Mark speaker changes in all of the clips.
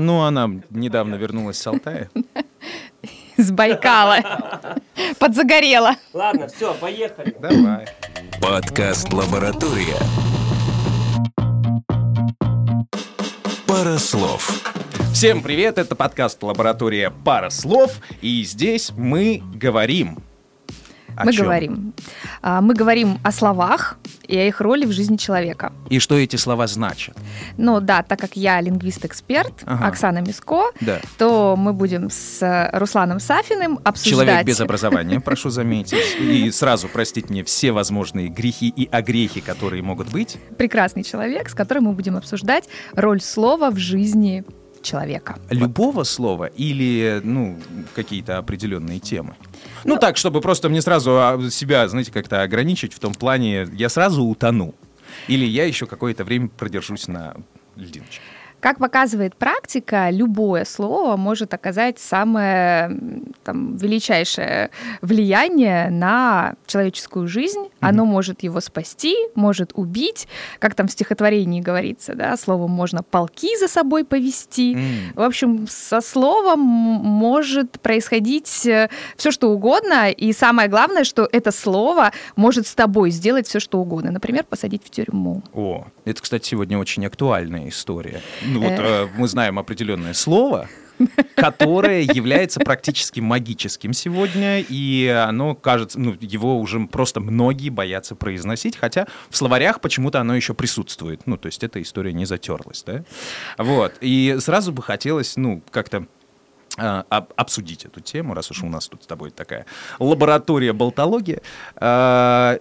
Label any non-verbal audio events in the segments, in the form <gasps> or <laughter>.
Speaker 1: Ну, она недавно вернулась с Алтая. <laughs>
Speaker 2: С Байкала. Подзагорела.
Speaker 3: Ладно, все, поехали.
Speaker 1: Давай.
Speaker 4: Подкаст «Лаборатория». Пара слов.
Speaker 1: Всем привет, это подкаст «Лаборатория. Пара слов». И здесь мы говорим о
Speaker 2: Мы
Speaker 1: чем?
Speaker 2: говорим. А, Мы говорим о словах и о их роли в жизни человека.
Speaker 1: И что эти слова значат.
Speaker 2: Ну да, так как я лингвист-эксперт,
Speaker 1: Ага.
Speaker 2: Оксана Миско,
Speaker 1: Да.
Speaker 2: то мы будем с Русланом Сафиным обсуждать...
Speaker 1: Человек без образования, прошу заметить. И сразу простить мне все возможные грехи и огрехи, которые могут быть.
Speaker 2: Прекрасный человек, с которым мы будем обсуждать роль слова в жизни человека.
Speaker 1: Любого слова или, ну, какие-то определенные темы? Ну, так, чтобы просто мне сразу а, себя, знаете, как-то ограничить в том плане, я сразу утону. Или я еще какое-то время продержусь на льдиночке.
Speaker 2: Как показывает практика, любое слово может оказать самое там, величайшее влияние на человеческую жизнь. Оно может его спасти, может убить. Как там в стихотворении говорится, да, словом можно полки за собой повести.
Speaker 1: М.
Speaker 2: В общем, со словом может происходить все, что угодно. И самое главное, что это слово может с тобой сделать все, что угодно. Например, посадить в тюрьму.
Speaker 1: О, это, кстати, сегодня очень актуальная история. Ну вот
Speaker 2: Э.
Speaker 1: э, мы знаем определенное слово, которое является практически магическим сегодня, и оно кажется, ну, его уже просто многие боятся произносить, хотя в словарях почему-то оно еще присутствует. Ну, то есть эта история не затерлась, да? Вот. И сразу бы хотелось, ну, как-то об- обсудить эту тему, раз уж у нас тут с тобой такая лаборатория болтологии. Э,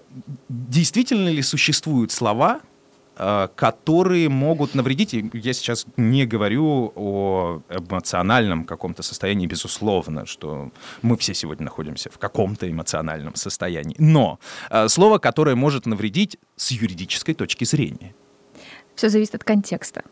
Speaker 1: Действительно ли существуют слова, которые могут навредить? Я сейчас не говорю о эмоциональном каком-то состоянии, безусловно, что мы все сегодня находимся в каком-то эмоциональном состоянии. Но э, слово, которое может навредить с юридической точки зрения.
Speaker 2: Все зависит от контекста.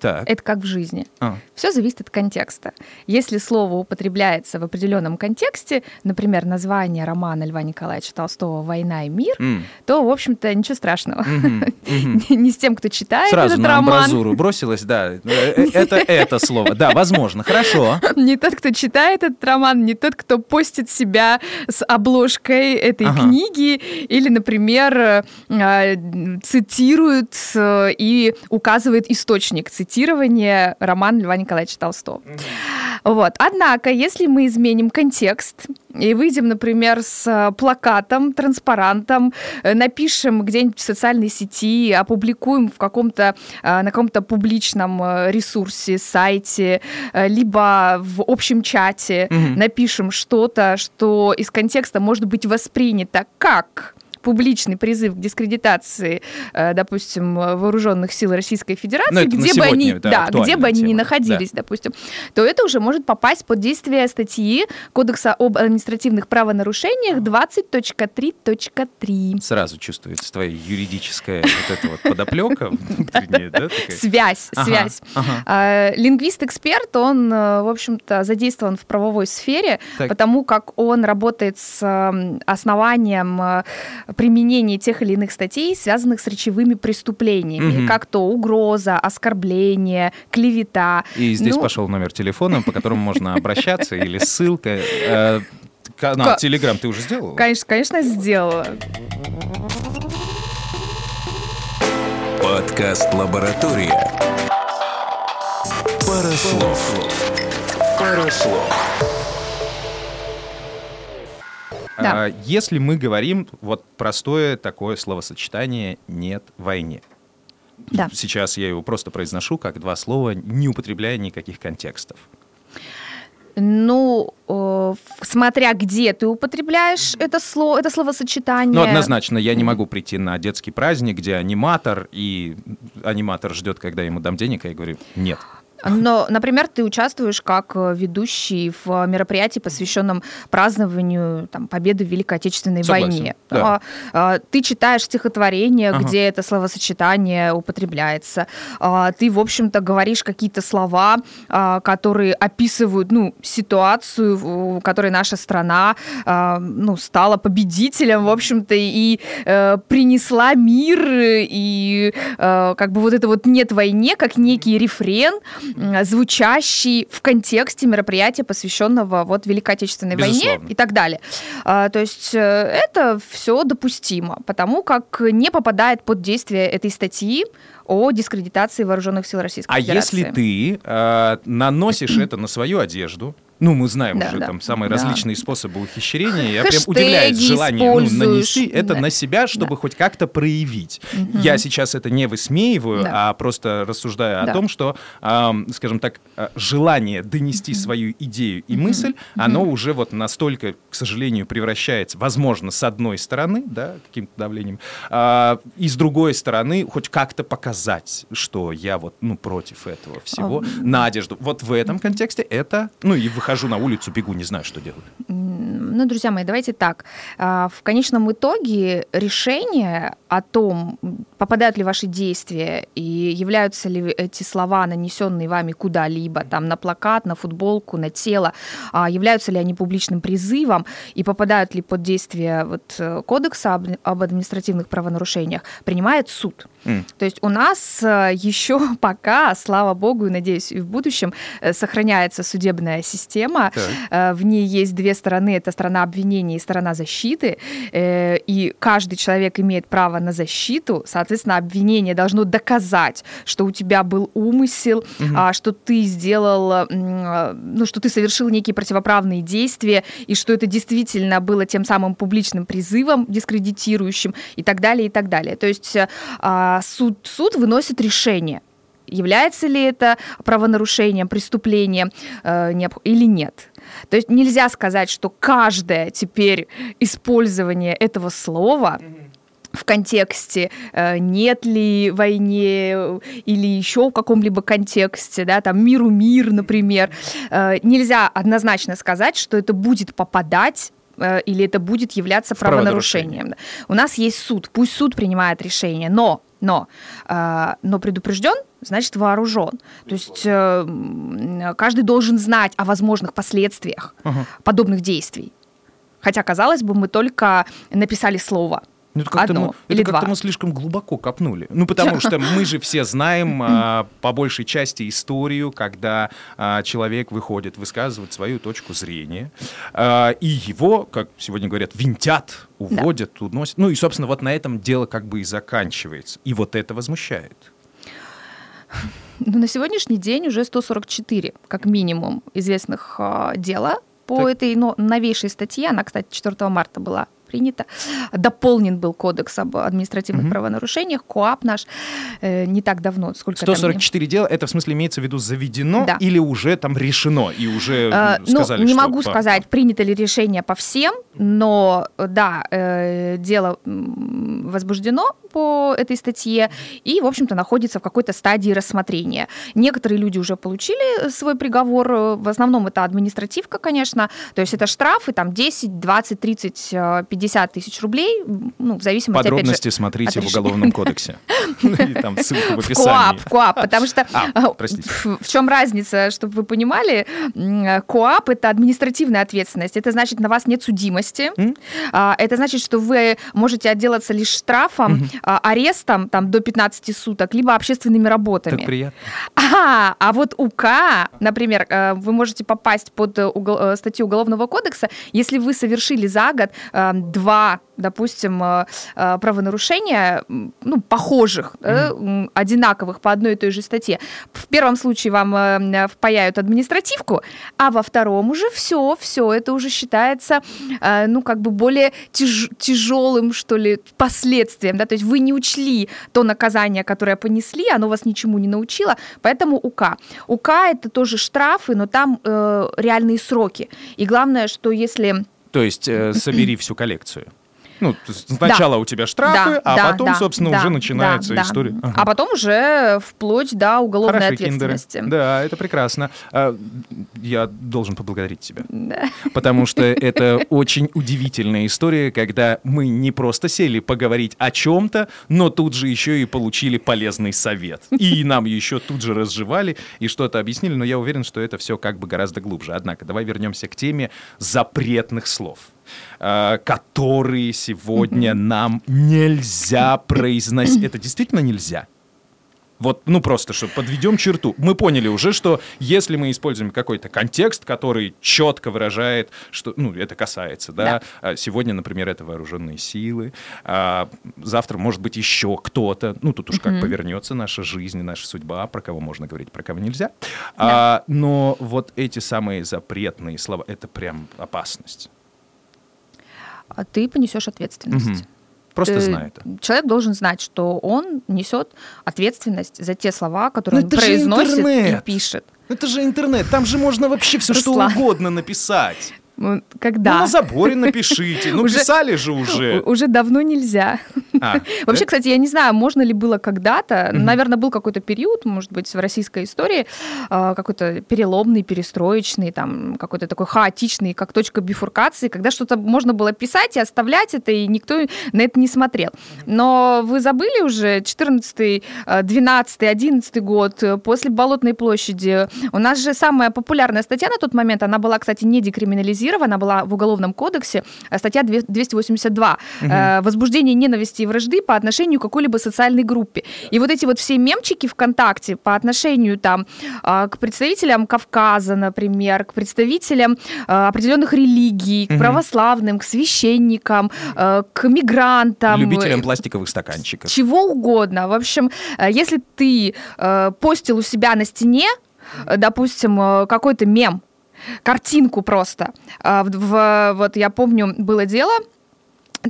Speaker 1: Так.
Speaker 2: Это как в жизни.
Speaker 1: А,
Speaker 2: Все зависит от контекста. Если слово употребляется в определенном контексте, например, название романа Льва Николаевича Толстого «Война и мир»,
Speaker 1: м,
Speaker 2: то, в общем-то, ничего страшного.
Speaker 1: мгм, мгм. <laughs>
Speaker 2: Не с тем, кто читает
Speaker 1: Сразу
Speaker 2: этот
Speaker 1: на
Speaker 2: роман,
Speaker 1: амбразуру бросилась, да. Э, э, Это это слово. Да, возможно, хорошо. <laughs>
Speaker 2: не тот, кто читает этот роман, не тот, кто постит себя с обложкой этой
Speaker 1: Ага.
Speaker 2: книги, или, например, э, цитирует и указывает источник цитирования романа Льва Николаевича Толстого. Вот. Однако, если мы изменим контекст и выйдем, например, с э, плакатом, транспарантом, э, напишем где-нибудь в социальной сети, опубликуем в каком-то, э, на каком-то публичном ресурсе, сайте, либо в общем чате,
Speaker 1: Мгм.
Speaker 2: напишем что-то, что из контекста может быть воспринято как публичный призыв к дискредитации, э, допустим, вооруженных сил Российской Федерации,
Speaker 1: Ну,
Speaker 2: где бы они,
Speaker 1: сегодня, да,
Speaker 2: да, где бы они ни находились, допустим, то это уже может попасть под действие статьи Кодекса об административных правонарушениях 20.3.3.
Speaker 1: Сразу чувствуется твоя юридическая вот эта вот подоплека <laughs> да?
Speaker 2: Связь, связь. А, Лингвист-эксперт, он, э, в общем-то, задействован в правовой сфере, потому как он работает с основанием применения тех или иных статей, связанных с речевыми преступлениями,
Speaker 1: Мгм.
Speaker 2: как то угроза, оскорбление, клевета.
Speaker 1: И здесь
Speaker 2: Ну,
Speaker 1: пошел номер телефона, по которому можно обращаться, или ссылка. Э, Канал
Speaker 2: Ка-
Speaker 1: Телеграм ты уже сделал?
Speaker 2: Конечно, конечно, сделала.
Speaker 4: Подкаст «Лаборатория». Пара слов. Пара слов.
Speaker 2: Да.
Speaker 1: А, Если мы говорим вот простое такое словосочетание «нет войне»,
Speaker 2: Да.
Speaker 1: сейчас я его просто произношу как два слова, не употребляя никаких контекстов.
Speaker 2: Ну, э, смотря где ты употребляешь это слово, это словосочетание.
Speaker 1: Ну, однозначно, я не могу прийти на детский праздник, где аниматор, и аниматор ждет, когда ему дам денег, а я говорю, нет.
Speaker 2: Но, например, ты участвуешь как э, ведущий в мероприятии, посвященном празднованию там, победы в Великой Отечественной
Speaker 1: Согласен,
Speaker 2: войне.
Speaker 1: да.
Speaker 2: А, а, Ты читаешь стихотворение,
Speaker 1: Ага.
Speaker 2: где это словосочетание употребляется. А, Ты, в общем-то, говоришь какие-то слова, которые описывают ну, ситуацию, в которой наша страна ну, стала победителем, в общем-то, и э, принесла мир, и э, как бы вот это вот «нет войне» как некий рефрен, звучащий в контексте мероприятия, посвященного вот Великой Отечественной
Speaker 1: Безусловно.
Speaker 2: войне и так далее. А, то есть э, это все допустимо, потому как не попадает под действие этой статьи о дискредитации вооруженных сил Российской
Speaker 1: А
Speaker 2: Федерации.
Speaker 1: если ты э, наносишь <clears throat> это на свою одежду, ну, мы знаем
Speaker 2: Да,
Speaker 1: уже
Speaker 2: да,
Speaker 1: там самые
Speaker 2: да.
Speaker 1: различные способы ухищрения. Я прям удивляюсь желанию ну, нанести это
Speaker 2: да.
Speaker 1: на себя, чтобы хоть как-то проявить. Я сейчас это не высмеиваю,
Speaker 2: Да.
Speaker 1: а просто рассуждаю
Speaker 2: Да.
Speaker 1: о том, что, ам, скажем так, а, желание донести свою идею и мысль, оно уже вот настолько, к сожалению, превращается, возможно, с одной стороны, да, каким-то давлением, а, и с другой стороны, хоть как-то показать, что я вот, ну, против этого всего, на одежду. Вот в этом контексте это, ну, и выхожу на улицу, бегу, не знаю, что делать.
Speaker 2: Ну, друзья мои, давайте так. А, В конечном итоге решение о том, попадают ли ваши действия и являются ли эти слова, нанесенные вами куда-либо, там, на плакат, на футболку, на тело, а, являются ли они публичным призывом и попадают ли под действие вот, э, кодекса об административных правонарушениях, принимает суд. То есть у нас э, еще <laughs> пока, слава богу, и надеюсь, и в будущем э, сохраняется судебная система.
Speaker 1: Так.
Speaker 2: Э, В ней есть две стороны. Это сторона обвинения и сторона защиты. И каждый человек имеет право на защиту. Соответственно, обвинение должно доказать, что у тебя был умысел, а, что ты сделал, ну, что ты совершил некие противоправные действия, и что это действительно было тем самым публичным призывом, дискредитирующим, и так далее, и так далее. То есть а, суд, суд выносит решение. Является ли это правонарушением, преступлением э, или нет? То есть нельзя сказать, что каждое теперь использование этого слова в контексте э, нет ли войне или еще в каком-либо контексте, да, там миру мир, например, э, нельзя однозначно сказать, что это будет попадать или это будет являться
Speaker 1: В правонарушение.
Speaker 2: правонарушением. У нас есть суд, пусть суд принимает решение, но но, э, но предупрежден, значит вооружен. То есть э, каждый должен знать о возможных последствиях
Speaker 1: Ага.
Speaker 2: подобных действий. Хотя, казалось бы, мы только написали слово.
Speaker 1: Ну, это как-то, мы, это как-то мы слишком глубоко копнули. Ну, потому что мы же все знаем а, по большей части историю, когда а, человек выходит высказывать свою точку зрения, а, и его, как сегодня говорят, винтят, уводят, уносят. Ну и, собственно, вот на этом дело как бы и заканчивается. И вот это возмущает.
Speaker 2: Ну, на сегодняшний день уже 144, как минимум, известных э, дела по
Speaker 1: Так.
Speaker 2: этой но, новейшей статье. Она, кстати, 4 марта была принята. Дополнен был кодекс об административных
Speaker 1: Мгм.
Speaker 2: правонарушениях, КОАП наш, э, не так давно, сколько там...
Speaker 1: 144 дела, это в смысле имеется в виду заведено
Speaker 2: Да.
Speaker 1: или уже там решено, и уже
Speaker 2: Э, ну,
Speaker 1: сказали,
Speaker 2: не
Speaker 1: что
Speaker 2: могу
Speaker 1: по-
Speaker 2: сказать, принято ли решение по всем, но э, да, э, дело возбуждено по этой статье и, в общем-то, находится в какой-то стадии рассмотрения. Некоторые люди уже получили свой приговор, э, в основном это административка, конечно, то есть это штрафы там 10, 20, 30, э, 50 тысяч рублей, ну, в зависимости, опять же,
Speaker 1: Подробности смотрите
Speaker 2: от
Speaker 1: в. Уголовном кодексе. <laughs> И там ссылка в описании.
Speaker 2: КОАП, в КОАП, потому что
Speaker 1: А,
Speaker 2: э,
Speaker 1: простите.
Speaker 2: в, чем разница, чтобы вы понимали, э, КОАП это административная ответственность, это значит на вас нет судимости? А, это значит, что вы можете отделаться лишь штрафом, а, арестом там до 15 суток, либо общественными работами.
Speaker 1: Так приятно.
Speaker 2: А, а вот УК, например, э, вы можете попасть под статью Уголовного кодекса, если вы совершили за год два, допустим, э, э, правонарушения, ну, похожих, э, м, одинаковых по одной и той же статье. В первом случае вам э, впаяют административку, а во втором уже все, все, это уже считается, ну, как бы более тяж- тяжелым, что ли, последствием, да, то есть вы не учли то наказание, которое понесли, оно вас ничему не научило, поэтому УК. УК это тоже штрафы, но там э, реальные сроки. И главное, что если...
Speaker 1: То есть э, <clears throat> собери всю коллекцию. Ну, сначала у тебя штрафы,
Speaker 2: Да,
Speaker 1: а
Speaker 2: да,
Speaker 1: потом,
Speaker 2: да,
Speaker 1: собственно,
Speaker 2: да,
Speaker 1: уже начинается
Speaker 2: да, да.
Speaker 1: история. Ага.
Speaker 2: А потом уже вплоть до уголовной
Speaker 1: Хороши киндеры.
Speaker 2: ответственности.
Speaker 1: Да, это прекрасно. А, Я должен поблагодарить тебя.
Speaker 2: Да.
Speaker 1: Потому что <laughs> это очень удивительная история, когда мы не просто сели поговорить о чем-то, но тут же еще и получили полезный совет. И нам еще тут же разжевали и что-то объяснили, но я уверен, что это все как бы гораздо глубже. Однако, давай вернемся к теме запретных слов которые сегодня нам нельзя произносить. Это действительно нельзя? Вот, ну просто, что подведем черту. Мы поняли уже, что если мы используем какой-то контекст, который четко выражает, что, ну, это касается, да,
Speaker 2: Да.
Speaker 1: А Сегодня, например, это вооруженные силы, а завтра может быть еще кто-то, ну, тут уж как повернется наша жизнь, наша судьба, про кого можно говорить, про кого нельзя. А, но вот эти самые запретные слова, это прям опасность.
Speaker 2: А ты понесешь ответственность.
Speaker 1: Просто
Speaker 2: Ты-
Speaker 1: знай это.
Speaker 2: Человек должен знать, что он несет ответственность за те слова, которые
Speaker 1: Ну,
Speaker 2: он произносит и пишет.
Speaker 1: Это же интернет, там же можно вообще все что угодно написать.
Speaker 2: Ну,
Speaker 1: Ну,
Speaker 2: Когда?
Speaker 1: на заборе напишите. Ну, <laughs>
Speaker 2: Уже-
Speaker 1: писали же уже.
Speaker 2: Уже давно нельзя.
Speaker 1: А, <laughs>
Speaker 2: Вообще, кстати, я не знаю, можно ли было когда-то, наверное, был какой-то период, может быть, в российской истории, э, какой-то переломный, перестроечный, там, какой-то такой хаотичный, как точка бифуркации, когда что-то можно было писать и оставлять это, и никто на это не смотрел. Но вы забыли уже 14 12 11 год, э, после Болотной площади. У нас же самая популярная статья на тот момент, она была, кстати, не декриминализирована, она была в Уголовном кодексе, э, статья две- 282. э, Возбуждение ненависти вражды по отношению к какой-либо социальной группе. И вот эти вот все мемчики ВКонтакте по отношению там а, к представителям Кавказа, например, к представителям а, определенных религий, к православным, к священникам, э, к мигрантам.
Speaker 1: Любителям пластиковых стаканчиков.
Speaker 2: Чего угодно. В общем, э, если ты э, постил у себя на стене, э, допустим, э, какой-то мем, картинку просто. э, в- в- вот я помню, было дело,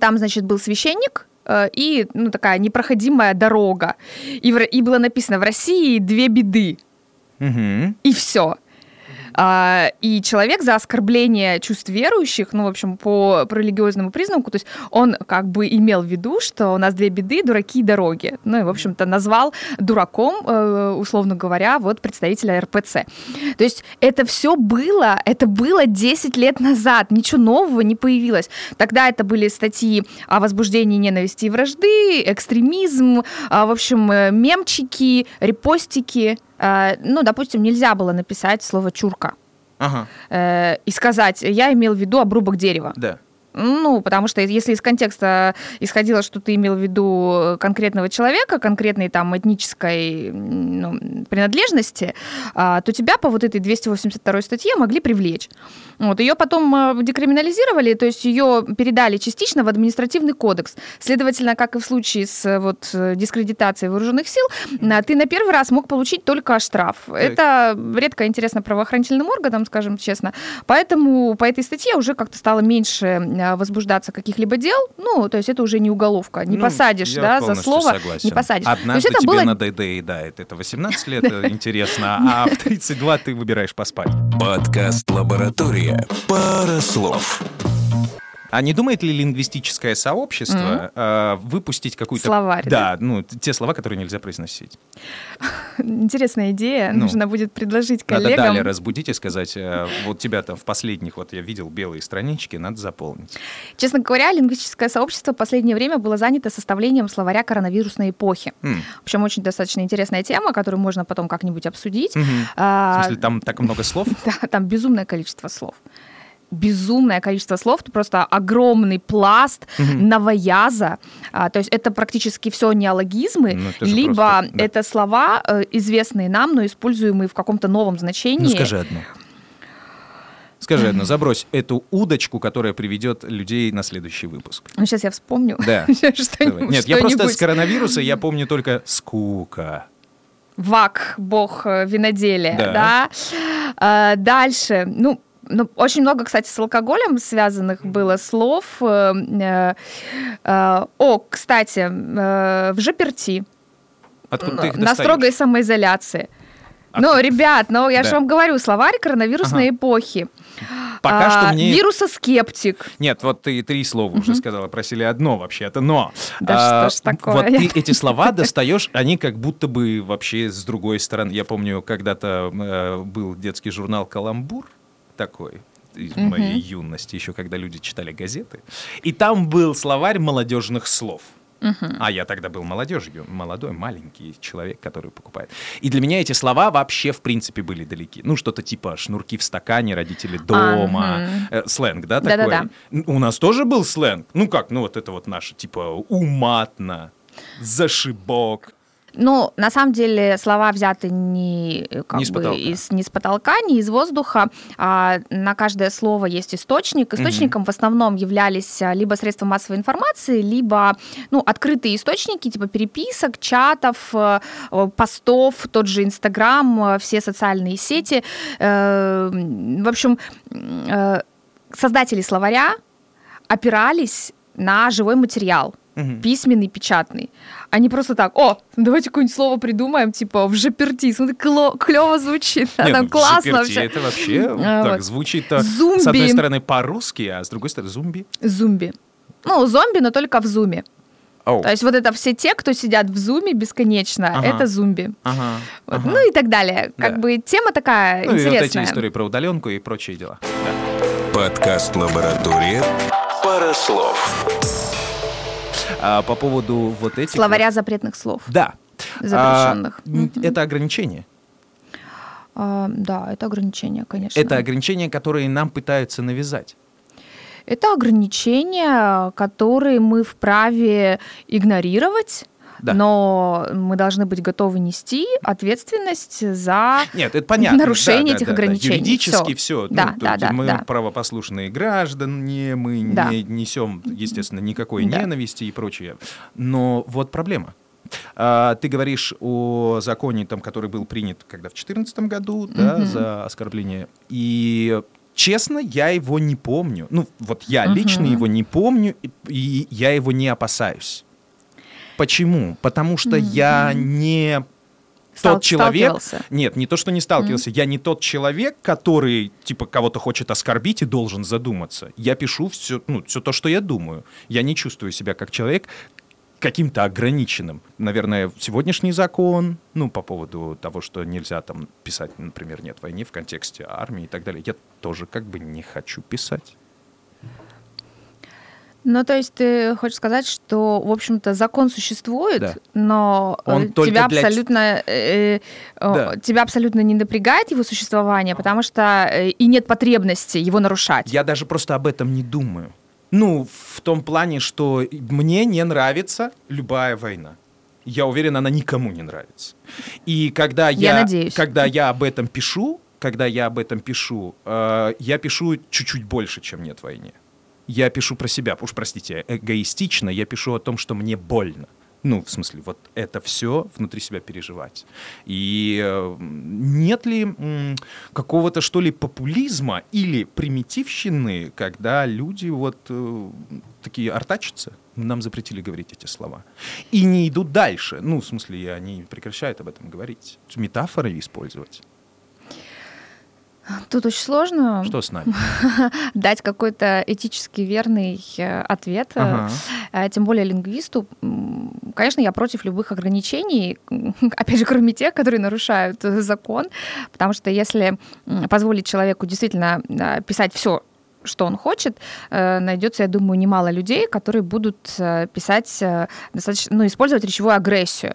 Speaker 2: там, значит, был священник, э, и ну, такая непроходимая дорога. И, в и было написано «В России две беды».
Speaker 1: Мгм.
Speaker 2: И все. И человек за оскорбление чувств верующих, ну, в общем, по, по религиозному признаку, то есть он как бы имел в виду, что у нас две беды, дураки и дороги. Ну, и, в общем-то, назвал дураком, э, условно говоря, вот представителя РПЦ. То есть это все было, это было 10 лет назад, ничего нового не появилось. Тогда это были статьи о возбуждении ненависти и вражды, экстремизм, а, в общем, э, мемчики, репостики. А, Ну, допустим, нельзя было написать слово «чурка»
Speaker 1: Ага,
Speaker 2: э, и сказать «я имел в виду обрубок дерева».
Speaker 1: да.
Speaker 2: Ну, потому что если из контекста исходило, что ты имел в виду конкретного человека, конкретной там этнической ну, принадлежности, а, то тебя по вот этой 282 статье могли привлечь. Вот, ее потом а, декриминализировали, то есть ее передали частично в административный кодекс. Следовательно, как и в случае с вот, э, дискредитацией вооруженных сил, а, ты на первый раз мог получить только штраф. Это редко интересно правоохранительным органам, скажем честно. Поэтому по этой статье уже как-то стало меньше возбуждаться каких-либо дел. Ну, то есть это уже не уголовка. Не
Speaker 1: Ну,
Speaker 2: посадишь, да, за слово.
Speaker 1: согласен.
Speaker 2: Не посадишь. то
Speaker 1: Однажды
Speaker 2: есть это
Speaker 1: тебе
Speaker 2: было
Speaker 1: надоедает. Это 18 лет, э, <laughs> интересно, а в 32 ты выбираешь поспать.
Speaker 4: Подкаст «Лаборатория». Пара слов.
Speaker 1: А не думает ли лингвистическое сообщество э, выпустить какую-то...
Speaker 2: Словарь,
Speaker 1: Да, ну, т- те слова, которые нельзя произносить.
Speaker 2: интересная идея.
Speaker 1: Ну,
Speaker 2: Нужно будет предложить
Speaker 1: Надо
Speaker 2: коллегам.
Speaker 1: далее разбудить и сказать, э, вот тебя там в последних, вот я видел белые странички, надо заполнить.
Speaker 2: Честно говоря, лингвистическое сообщество в последнее время было занято составлением словаря коронавирусной эпохи. В общем, очень достаточно интересная тема, которую можно потом как-нибудь обсудить.
Speaker 1: В
Speaker 2: А,
Speaker 1: смысле, там так много слов? <laughs>
Speaker 2: Да, там безумное количество слов. Безумное количество слов, просто огромный пласт
Speaker 1: Мгм.
Speaker 2: новояза. А, то есть это практически все неологизмы,
Speaker 1: Ну,
Speaker 2: либо
Speaker 1: просто, да.
Speaker 2: это слова, э, известные нам, но используемые в каком-то новом значении.
Speaker 1: Ну, скажи одну. Скажи <laughs> одну, забрось эту удочку, которая приведет людей на следующий выпуск.
Speaker 2: Ну, сейчас я вспомню.
Speaker 1: Да. <laughs>
Speaker 2: Что-нибудь-.
Speaker 1: Нет, я просто с коронавируса я помню только скука.
Speaker 2: Вак, бог э, виноделия,
Speaker 1: Да.
Speaker 2: да. А, дальше, ну, ну, очень много, кстати, с алкоголем связанных было слов. Э, э, э, О, кстати, э, в заперти,
Speaker 1: Откуда ты их
Speaker 2: на строгой самоизоляции.
Speaker 1: А-
Speaker 2: Ну, ребят, ну я же
Speaker 1: Да.
Speaker 2: вам говорю, словарь коронавирусной эпохи.
Speaker 1: Пока
Speaker 2: А,
Speaker 1: что мне...
Speaker 2: Вирусоскептик.
Speaker 1: Нет, вот ты три слова уже сказала, просили одно вообще-то, но...
Speaker 2: Да
Speaker 1: а,
Speaker 2: что ж такое?
Speaker 1: Вот ты эти слова достаешь, они как будто бы вообще с другой стороны. Я помню, когда-то э, был детский журнал «Каламбур» такой, из моей юности, еще когда люди читали газеты. И там был словарь молодежных слов. А я тогда был молодежью, молодой, маленький человек, который покупает. И для меня эти слова вообще, в принципе, были далеки. Ну, что-то типа шнурки в стакане, родители дома,
Speaker 2: Ага.
Speaker 1: э, сленг, да, такой?
Speaker 2: Да-да-да.
Speaker 1: У нас тоже был сленг. Ну как, ну вот это вот наше, типа, уматно, зашибок.
Speaker 2: Ну, на самом деле слова взяты не, э, как
Speaker 1: Не с
Speaker 2: бы,
Speaker 1: потолка.
Speaker 2: из, не с потолка, не из воздуха. А на каждое слово есть источник. Источником в основном являлись а, либо средства массовой информации, либо ну, открытые источники, типа переписок, чатов, э, постов, тот же Инстаграм, э, все социальные сети. Э, В общем, создатели словаря опирались на живой материал
Speaker 1: Мгм.
Speaker 2: письменный, печатный. Они просто так, о, давайте какое-нибудь слово придумаем, типа в жаперти. Смотри, кло- клево звучит,
Speaker 1: Нет,
Speaker 2: там
Speaker 1: ну,
Speaker 2: классно вообще.
Speaker 1: Это вообще
Speaker 2: А,
Speaker 1: так
Speaker 2: вот.
Speaker 1: звучит а, с
Speaker 2: Зомби.
Speaker 1: одной стороны по-русски, а с другой стороны зомби.
Speaker 2: Зумби. Ну, зомби, но только в зуме.
Speaker 1: Оу.
Speaker 2: То есть вот это все те, кто сидят в зуме бесконечно,
Speaker 1: Ага.
Speaker 2: это зумби.
Speaker 1: Ага,
Speaker 2: Вот,
Speaker 1: ага.
Speaker 2: Ну и так далее. Как
Speaker 1: Да.
Speaker 2: бы тема такая
Speaker 1: Ну и вот эти
Speaker 2: интересная.
Speaker 1: истории про удаленку и прочие дела. Да.
Speaker 4: Подкаст «Лаборатория». Пара слов.
Speaker 1: А по поводу вот этих...
Speaker 2: Словаря запретных слов.
Speaker 1: вот- Да.
Speaker 2: Запрещенных.
Speaker 1: А, это ограничение.
Speaker 2: А, да, это ограничение, конечно.
Speaker 1: Это ограничения, которые нам пытаются навязать.
Speaker 2: Это ограничения, которые мы вправе игнорировать,
Speaker 1: Да.
Speaker 2: но мы должны быть готовы нести ответственность за
Speaker 1: Нет, это понятно.
Speaker 2: нарушение
Speaker 1: Да,
Speaker 2: этих
Speaker 1: да, да, да.
Speaker 2: ограничений.
Speaker 1: Юридически
Speaker 2: Всё.
Speaker 1: все.
Speaker 2: Да, да, да,
Speaker 1: Мы
Speaker 2: да.
Speaker 1: правопослушные граждане, мы
Speaker 2: Да.
Speaker 1: не несем, естественно, никакой
Speaker 2: Да.
Speaker 1: ненависти и прочее. Но вот проблема. А, Ты говоришь о законе, там, который был принят когда в 2014 году, да,
Speaker 2: Мгм.
Speaker 1: за оскорбление. И честно, я его не помню. Ну, вот я лично
Speaker 2: Мгм.
Speaker 1: его не помню, и я его не опасаюсь. Почему? Потому что я не
Speaker 2: стал-
Speaker 1: тот человек, нет, не то, что не сталкивался. Я не тот человек, который, типа, кого-то хочет оскорбить и должен задуматься. Я пишу все, ну, все то, что я думаю. Я не чувствую себя как человек каким-то ограниченным. Наверное, сегодняшний закон, ну, по поводу того, что нельзя там писать, например, «нет войны» в контексте армии и так далее, я тоже как бы не хочу писать.
Speaker 2: Ну, то есть ты хочешь сказать, что, в общем-то, закон существует,
Speaker 1: Да.
Speaker 2: но э,
Speaker 1: Он
Speaker 2: тебя
Speaker 1: для-
Speaker 2: абсолютно э, э,
Speaker 1: Да.
Speaker 2: тебя абсолютно не напрягает его существование, потому что э, и нет потребности его нарушать.
Speaker 1: Я даже просто об этом не думаю. Ну, в том плане, что мне не нравится любая война. Я уверен, она никому не нравится. И когда я,
Speaker 2: Я надеюсь.
Speaker 1: когда я об этом пишу, когда я об этом пишу, э, я пишу чуть-чуть больше, чем нет войне. Я пишу про себя, уж простите, эгоистично, я пишу о том, что мне больно. Ну, в смысле, вот это все внутри себя переживать. И э, нет ли какого-то, что ли, популизма или примитивщины, когда люди вот э, такие артачатся? Нам запретили говорить эти слова. И не идут дальше. Ну, в смысле, они прекращают об этом говорить. Метафоры использовать.
Speaker 2: Тут очень сложно
Speaker 1: Что с нами? <laughs>
Speaker 2: дать какой-то этически верный э, ответ, э,
Speaker 1: Ага.
Speaker 2: э, тем более лингвисту. Конечно, я против любых ограничений, <laughs> опять же, кроме тех, которые нарушают закон, потому что если позволить человеку действительно писать все, что он хочет, э, найдется, я думаю, немало людей, которые будут э, писать э, достаточно, ну, использовать речевую агрессию.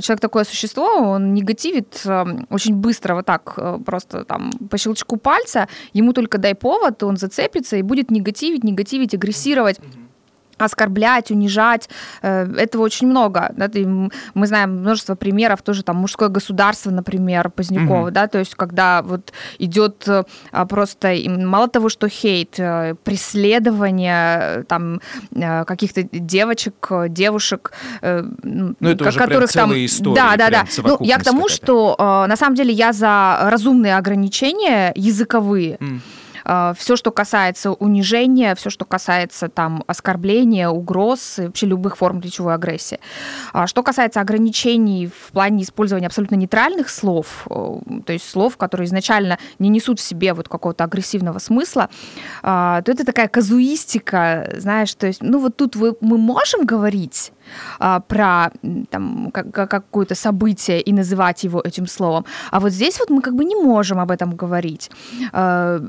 Speaker 2: Человек такое существо, он негативит очень быстро, вот так, просто там по щелчку пальца, ему только дай повод, он зацепится и будет негативить, негативить, агрессировать оскорблять, унижать. Э, Этого очень много. Да, мы знаем множество примеров, тоже там мужское государство, например, Позднякова,
Speaker 1: Мгм.
Speaker 2: да, то есть когда вот идет э, а, просто мало того, что хейт, э, преследование там каких-то девочек, девушек,
Speaker 1: Ну, это уже прям
Speaker 2: которых там...
Speaker 1: целые истории,
Speaker 2: Да, да,
Speaker 1: прям
Speaker 2: да. Ну, я к тому,
Speaker 1: совокупность
Speaker 2: что на самом деле я за разумные ограничения языковые.
Speaker 1: М.
Speaker 2: все, что касается унижения, все, что касается там оскорбления, угроз и вообще любых форм речевой агрессии. А Что касается ограничений в плане использования абсолютно нейтральных слов, э, то есть слов, которые изначально не несут в себе вот какого-то агрессивного смысла, а, то это такая казуистика, знаешь, то есть, ну вот тут вы- мы можем говорить а, про там, как- какое-то событие и называть его этим словом, а вот здесь вот мы как бы не можем об этом говорить. А,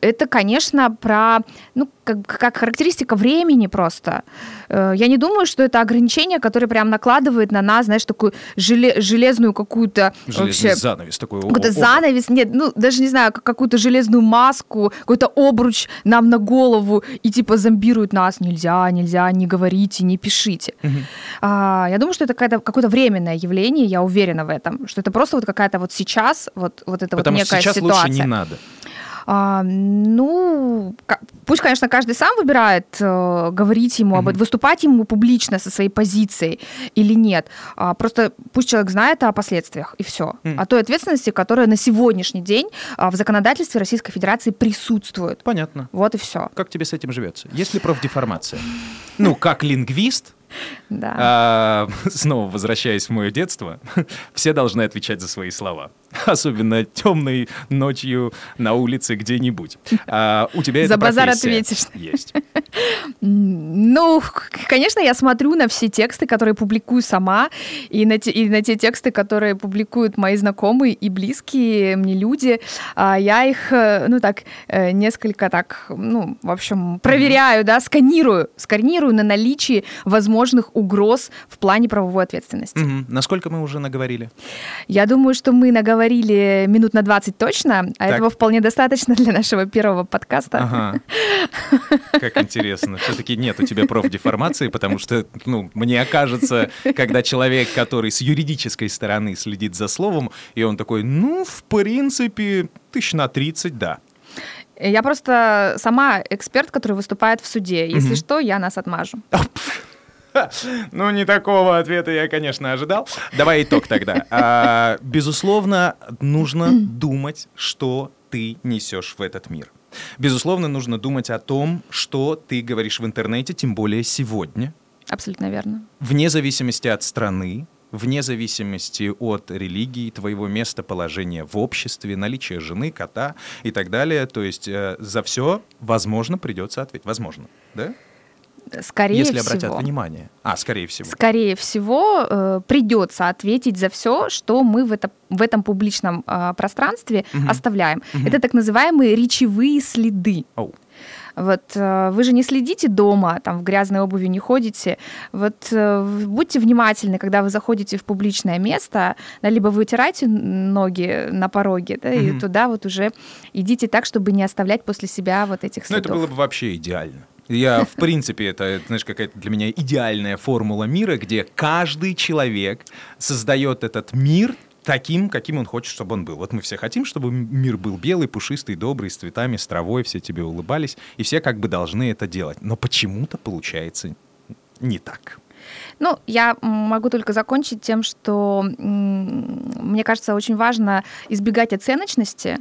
Speaker 2: Это, конечно, про, ну, как, как характеристика времени просто. Э, Я не думаю, что это ограничение, которое прям накладывает на нас, знаешь, такую желе- железную какую-то
Speaker 1: Железный
Speaker 2: вообще
Speaker 1: занавес такой.
Speaker 2: какой-то занавес, нет, ну, даже не знаю, как какую-то железную маску, какой-то обруч нам на голову и типа зомбируют нас, нельзя, нельзя, не говорите, не пишите.
Speaker 1: Мгм.
Speaker 2: А, я думаю, что это какое-то, временное явление, я уверена в этом, что это просто вот какая-то вот сейчас, вот, вот это
Speaker 1: Потому
Speaker 2: вот
Speaker 1: что
Speaker 2: некая
Speaker 1: сейчас
Speaker 2: ситуация.
Speaker 1: лучше не надо.
Speaker 2: А, ну, пусть, конечно, каждый сам выбирает, э, говорить ему об этом, выступать ему публично со своей позицией или нет. А, просто пусть человек знает о последствиях, и все.
Speaker 1: Мгм.
Speaker 2: О той ответственности, которая на сегодняшний день а, в законодательстве Российской Федерации присутствует.
Speaker 1: Понятно.
Speaker 2: Вот и все.
Speaker 1: Как тебе с этим живется? Есть ли профдеформация? Ну, как лингвист,
Speaker 2: Да.
Speaker 1: а, <laughs> снова возвращаясь в мое детство, <laughs> все должны отвечать за свои слова. <laughs> Особенно темной ночью на улице где-нибудь. А, у тебя
Speaker 2: За базар ответишь.
Speaker 1: Есть.
Speaker 2: Ну, конечно, я смотрю на все тексты, которые публикую сама, и на те, и на те тексты, которые публикуют мои знакомые и близкие мне люди. А Я их, э, ну так, э, несколько так, ну, в общем, проверяю, да, сканирую, сканирую на наличие возможных угроз в плане правовой ответственности.
Speaker 1: Мгм. Насколько мы уже наговорили?
Speaker 2: Я думаю, что мы наговорили минут на 20 точно, а
Speaker 1: Так.
Speaker 2: этого вполне достаточно для нашего первого подкаста.
Speaker 1: Ага. Как интересно. Все-таки нет у тебя профдеформации, потому что, ну, мне кажется, когда человек, который с юридической стороны следит за словом, и он такой, ну, в принципе, тысяч на 30, да.
Speaker 2: Я просто сама эксперт, который выступает в суде. Если
Speaker 1: Мгм.
Speaker 2: что, я нас отмажу. <laughs>
Speaker 1: Ну, не такого ответа я, конечно, ожидал. Давай итог тогда. А, безусловно, нужно думать, что ты несешь в этот мир. Безусловно, нужно думать о том, что ты говоришь в интернете, тем более сегодня.
Speaker 2: Абсолютно верно.
Speaker 1: вне зависимости от страны, вне зависимости от религии, твоего местоположения в обществе, наличия жены, кота и так далее. То есть э, за все, возможно, придется ответить. Возможно, да?
Speaker 2: Скорее
Speaker 1: Если
Speaker 2: всего.
Speaker 1: обратят внимание. А, скорее всего.
Speaker 2: Скорее всего, э, придется ответить за все, что мы в, это, в этом публичном э, пространстве
Speaker 1: Мгм.
Speaker 2: оставляем.
Speaker 1: Мгм.
Speaker 2: Это так называемые речевые следы.
Speaker 1: Оу.
Speaker 2: Вот э, вы же не следите дома, там в грязной обуви не ходите. Вот э, будьте внимательны, когда вы заходите в публичное место, да, либо вы вытираете н- ноги на пороге, да, и
Speaker 1: Мгм.
Speaker 2: туда вот уже идите так, чтобы не оставлять после себя вот этих
Speaker 1: Ну,
Speaker 2: следов.
Speaker 1: это было бы вообще идеально. Я, в принципе, это, знаешь, какая-то для меня идеальная формула мира, где каждый человек создает этот мир таким, каким он хочет, чтобы он был. Вот мы все хотим, чтобы мир был белый, пушистый, добрый, с цветами, с травой, все тебе улыбались, и все как бы должны это делать. Но почему-то получается не так.
Speaker 2: Ну, я могу только закончить тем, что мне кажется, очень важно избегать оценочности.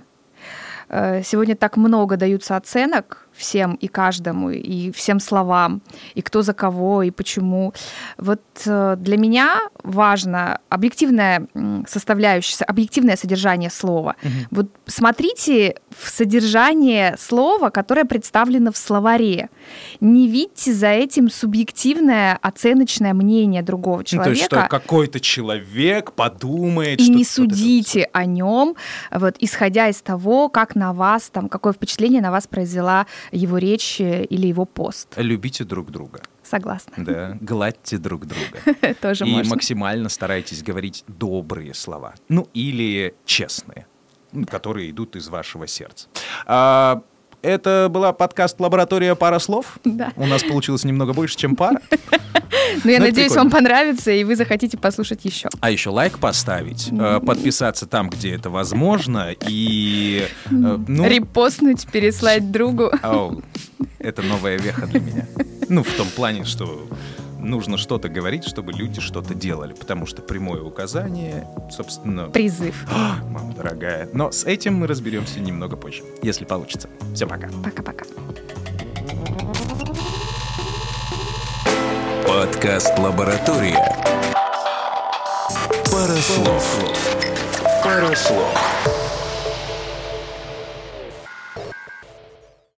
Speaker 2: Э, Сегодня так много даются оценок всем и каждому, и всем словам, и кто за кого, и почему. Вот э, для меня важно объективная составляющая, объективное содержание слова. Вот смотрите в содержание слова, которое представлено в словаре. Не видите за этим субъективное оценочное мнение другого
Speaker 1: Ну,
Speaker 2: человека.
Speaker 1: то есть, что какой-то человек подумает,
Speaker 2: и
Speaker 1: что
Speaker 2: не
Speaker 1: это-
Speaker 2: судите о нем, вот, исходя из того, как на вас, там, какое впечатление на вас произвела его речь или его пост.
Speaker 1: Любите друг друга,
Speaker 2: Согласна.
Speaker 1: да, гладьте друг друга. <laughs>
Speaker 2: Тоже
Speaker 1: и
Speaker 2: можно.
Speaker 1: максимально старайтесь говорить добрые слова. Ну, или честные, ну, которые идут из вашего сердца. А, это была подкаст «Лаборатория пара слов».
Speaker 2: Да.
Speaker 1: У нас получилось немного больше, чем пара. <laughs>
Speaker 2: Ну, я
Speaker 1: Ну,
Speaker 2: надеюсь, вам понравится, и вы захотите послушать еще.
Speaker 1: А еще лайк поставить, э, подписаться там, где это возможно, и... э, ну,
Speaker 2: Репостнуть, переслать другу.
Speaker 1: это новая веха для меня. Ну, в том плане, что нужно что-то говорить, чтобы люди что-то делали, потому что прямое указание, собственно,
Speaker 2: Призыв. <gasps>
Speaker 1: А, Мама дорогая. Но с этим мы разберемся немного позже, если получится. Все, пока.
Speaker 2: Пока-пока.
Speaker 4: Подкаст «Лаборатория». Пара слов. Пара слов.